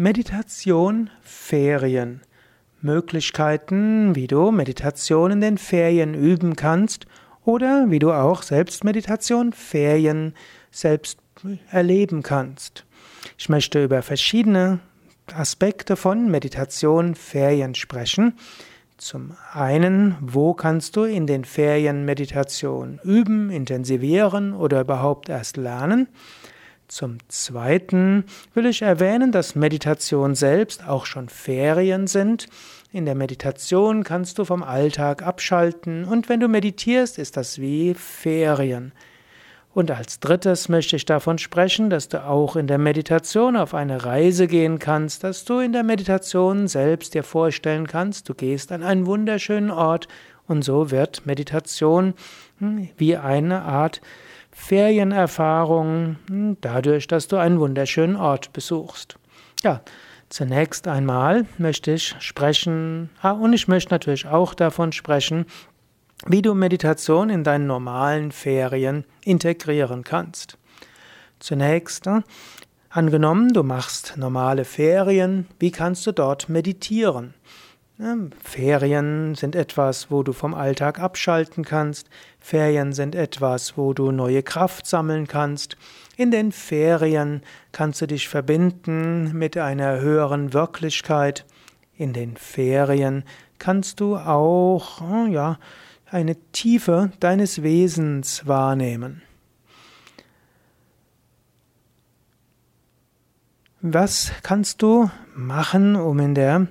Meditation, Ferien. Möglichkeiten, wie du Meditation in den Ferien üben kannst oder wie du auch selbst Meditation, Ferien selbst erleben kannst. Ich möchte über verschiedene Aspekte von Meditation, Ferien sprechen. Zum einen, wo kannst du in den Ferien Meditation üben, intensivieren oder überhaupt erst lernen? Zum Zweiten will ich erwähnen, dass Meditation selbst auch schon Ferien sind. In der Meditation kannst du vom Alltag abschalten und wenn du meditierst, ist das wie Ferien. Und als drittes möchte ich davon sprechen, dass du auch in der Meditation auf eine Reise gehen kannst, dass du in der Meditation selbst dir vorstellen kannst, du gehst an einen wunderschönen Ort und so wird Meditation hm, wie eine Art Ferienerfahrung hm, dadurch, dass du einen wunderschönen Ort besuchst. Ja, zunächst einmal möchte ich sprechen, ah, und ich möchte natürlich auch davon sprechen, wie du Meditation in deinen normalen Ferien integrieren kannst. Zunächst, hm, angenommen, du machst normale Ferien, wie kannst du dort meditieren? Ferien sind etwas, wo du vom Alltag abschalten kannst. Ferien sind etwas, wo du neue Kraft sammeln kannst. In den Ferien kannst du dich verbinden mit einer höheren Wirklichkeit. In den Ferien kannst du auch, hm, ja, eine Tiefe deines Wesens wahrnehmen. Was kannst du machen, um in der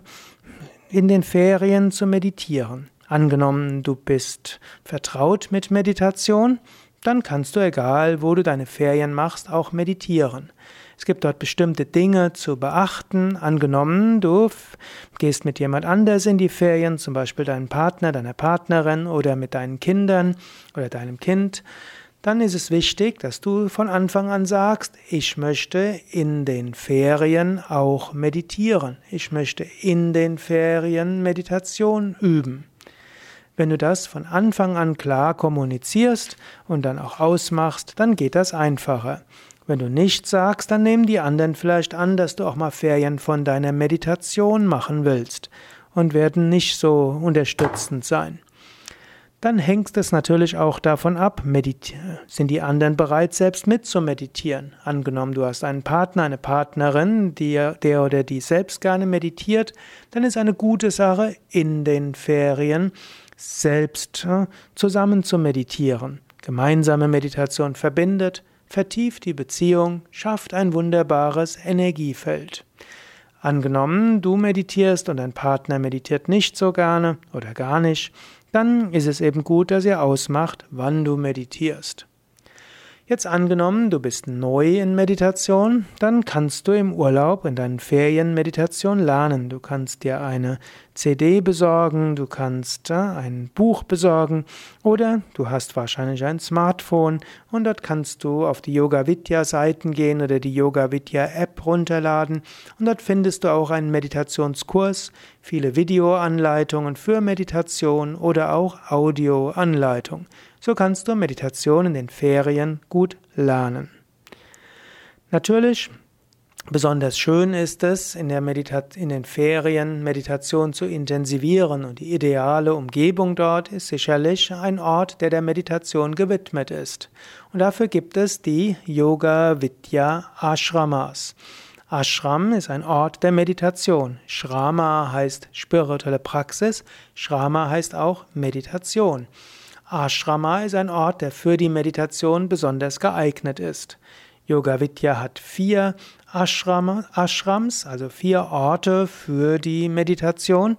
in den Ferien zu meditieren. Angenommen, du bist vertraut mit Meditation, dann kannst du, egal wo du deine Ferien machst, auch meditieren. Es gibt dort bestimmte Dinge zu beachten. Angenommen, du gehst mit jemand anders in die Ferien, zum Beispiel deinem Partner, deiner Partnerin oder mit deinen Kindern oder deinem Kind dann ist es wichtig, dass du von Anfang an sagst, ich möchte in den Ferien auch meditieren. Ich möchte in den Ferien Meditation üben. Wenn du das von Anfang an klar kommunizierst und dann auch ausmachst, dann geht das einfacher. Wenn du nichts sagst, dann nehmen die anderen vielleicht an, dass du auch mal Ferien von deiner Meditation machen willst und werden nicht so unterstützend sein dann hängt es natürlich auch davon ab, sind die anderen bereit, selbst mitzumeditieren. Angenommen, du hast einen Partner, eine Partnerin, die, der oder die selbst gerne meditiert, dann ist eine gute Sache, in den Ferien selbst äh, zusammen zu meditieren. Gemeinsame Meditation verbindet, vertieft die Beziehung, schafft ein wunderbares Energiefeld. Angenommen, du meditierst und dein Partner meditiert nicht so gerne oder gar nicht, dann ist es eben gut, dass ihr ausmacht, wann du meditierst. Jetzt angenommen, du bist neu in Meditation, dann kannst du im Urlaub in deinen Ferien Meditation lernen. Du kannst dir eine CD besorgen, du kannst ein Buch besorgen oder du hast wahrscheinlich ein Smartphone und dort kannst du auf die Yoga Vidya Seiten gehen oder die Yoga Vidya App runterladen und dort findest du auch einen Meditationskurs, viele Videoanleitungen für Meditation oder auch Audioanleitungen. So kannst du Meditation in den Ferien gut lernen. Natürlich, besonders schön ist es, in, der in den Ferien Meditation zu intensivieren und die ideale Umgebung dort ist sicherlich ein Ort, der der Meditation gewidmet ist. Und dafür gibt es die Yoga Vidya Ashramas. Ashram ist ein Ort der Meditation. Shrama heißt spirituelle Praxis, Shrama heißt auch Meditation. Ashrama ist ein Ort, der für die Meditation besonders geeignet ist. Yoga Vidya hat vier Ashrama, Ashrams, also vier Orte für die Meditation.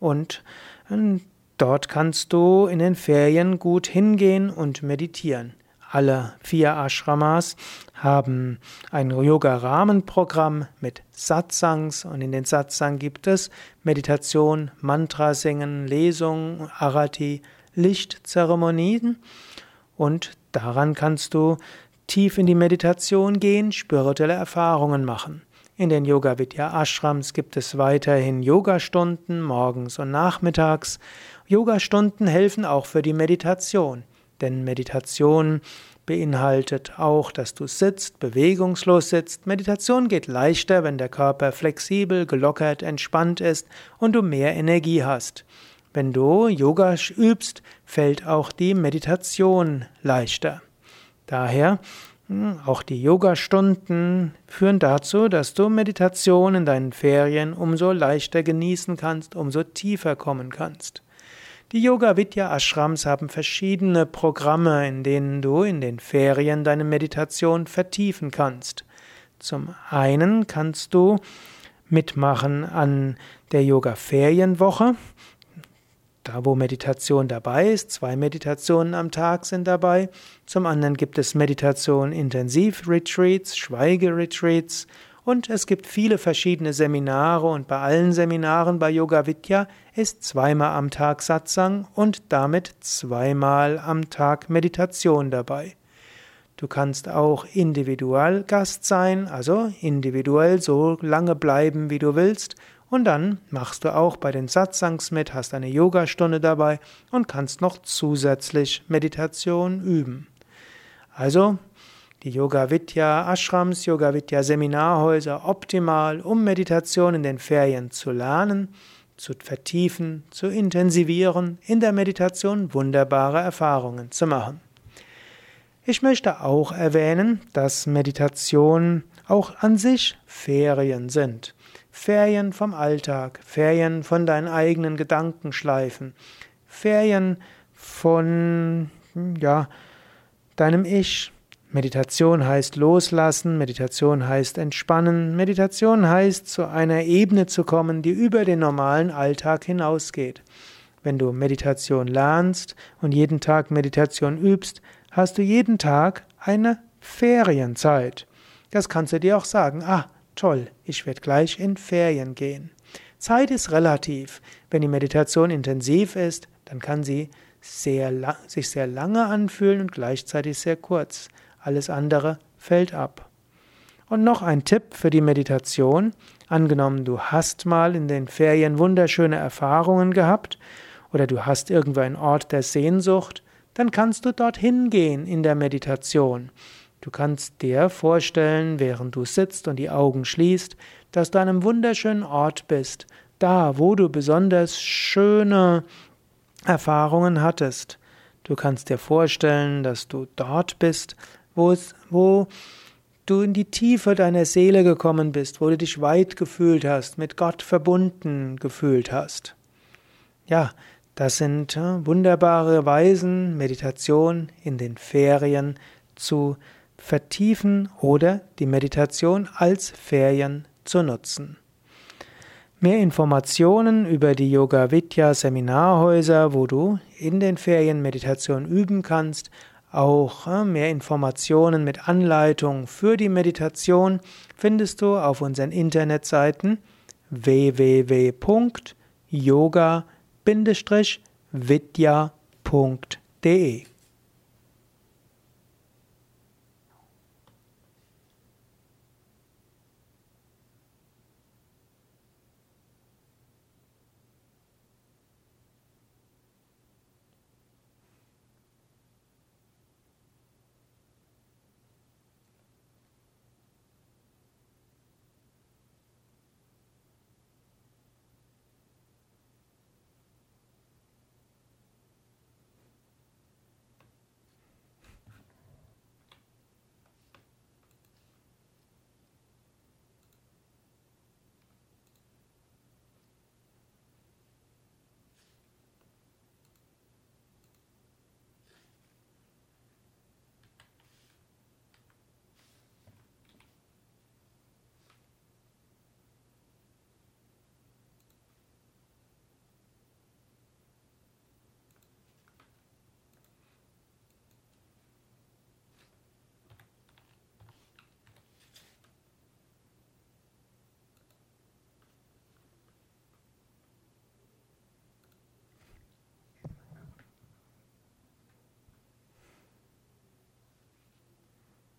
Und ähm, dort kannst du in den Ferien gut hingehen und meditieren. Alle vier Ashramas haben ein Yoga-Rahmenprogramm mit Satsangs. Und in den Satsang gibt es Meditation, Mantra singen, Lesung, Arati, Lichtzeremonien. Und daran kannst du tief in die Meditation gehen, spirituelle Erfahrungen machen. In den Yoga Vidya Ashrams gibt es weiterhin Yogastunden morgens und nachmittags. Yogastunden helfen auch für die Meditation, denn Meditation beinhaltet auch, dass du sitzt, bewegungslos sitzt. Meditation geht leichter, wenn der Körper flexibel, gelockert, entspannt ist und du mehr Energie hast. Wenn du Yoga übst, fällt auch die Meditation leichter. Daher hm, auch die Yoga-Stunden führen dazu, dass du Meditation in deinen Ferien umso leichter genießen kannst, umso tiefer kommen kannst. Die Yoga Vidya Ashrams haben verschiedene Programme, in denen du in den Ferien deine Meditation vertiefen kannst. Zum einen kannst du mitmachen an der Yoga Ferienwoche, da wo Meditation dabei ist, zwei Meditationen am Tag sind dabei. Zum anderen gibt es Meditation Intensiv Retreats, Schweige Retreats und es gibt viele verschiedene Seminare und bei allen Seminaren bei Yoga Vidya ist zweimal am Tag Satsang und damit zweimal am Tag Meditation dabei. Du kannst auch individuell Gast sein, also individuell so lange bleiben, wie du willst, und dann machst du auch bei den Satsangs mit, hast eine Yogastunde dabei und kannst noch zusätzlich Meditation üben. Also die Yoga Vidya Ashrams, Yoga Vidya Seminarhäuser optimal, um Meditation in den Ferien zu lernen, zu vertiefen, zu intensivieren, in der Meditation wunderbare Erfahrungen zu machen. Ich möchte auch erwähnen, dass Meditation auch an sich Ferien sind. Ferien vom Alltag, Ferien von deinen eigenen Gedankenschleifen, Ferien von ja, deinem Ich, Meditation heißt loslassen, Meditation heißt entspannen, Meditation heißt zu einer Ebene zu kommen, die über den normalen Alltag hinausgeht. Wenn du Meditation lernst und jeden Tag Meditation übst, hast du jeden Tag eine Ferienzeit. Das kannst du dir auch sagen, ah, toll, ich werde gleich in Ferien gehen. Zeit ist relativ. Wenn die Meditation intensiv ist, dann kann sie sehr sich sehr lange anfühlen und gleichzeitig sehr kurz. Alles andere fällt ab. Und noch ein Tipp für die Meditation. Angenommen, du hast mal in den Ferien wunderschöne Erfahrungen gehabt oder du hast irgendwo einen Ort der Sehnsucht, dann kannst du dorthin gehen in der Meditation. Du kannst dir vorstellen, während du sitzt und die Augen schließt, dass du an einem wunderschönen Ort bist, da, wo du besonders schöne Erfahrungen hattest. Du kannst dir vorstellen, dass du dort bist, wo, es, wo du in die Tiefe deiner Seele gekommen bist, wo du dich weit gefühlt hast, mit Gott verbunden gefühlt hast. Ja, das sind äh, wunderbare Weisen, Meditation in den Ferien zu vertiefen oder die Meditation als Ferien zu nutzen. Mehr Informationen über die Yoga Vidya Seminarhäuser, wo du in den Ferien Meditation üben kannst, auch äh, mehr Informationen mit Anleitung für die Meditation findest du auf unseren Internetseiten www.yoga-vidya.de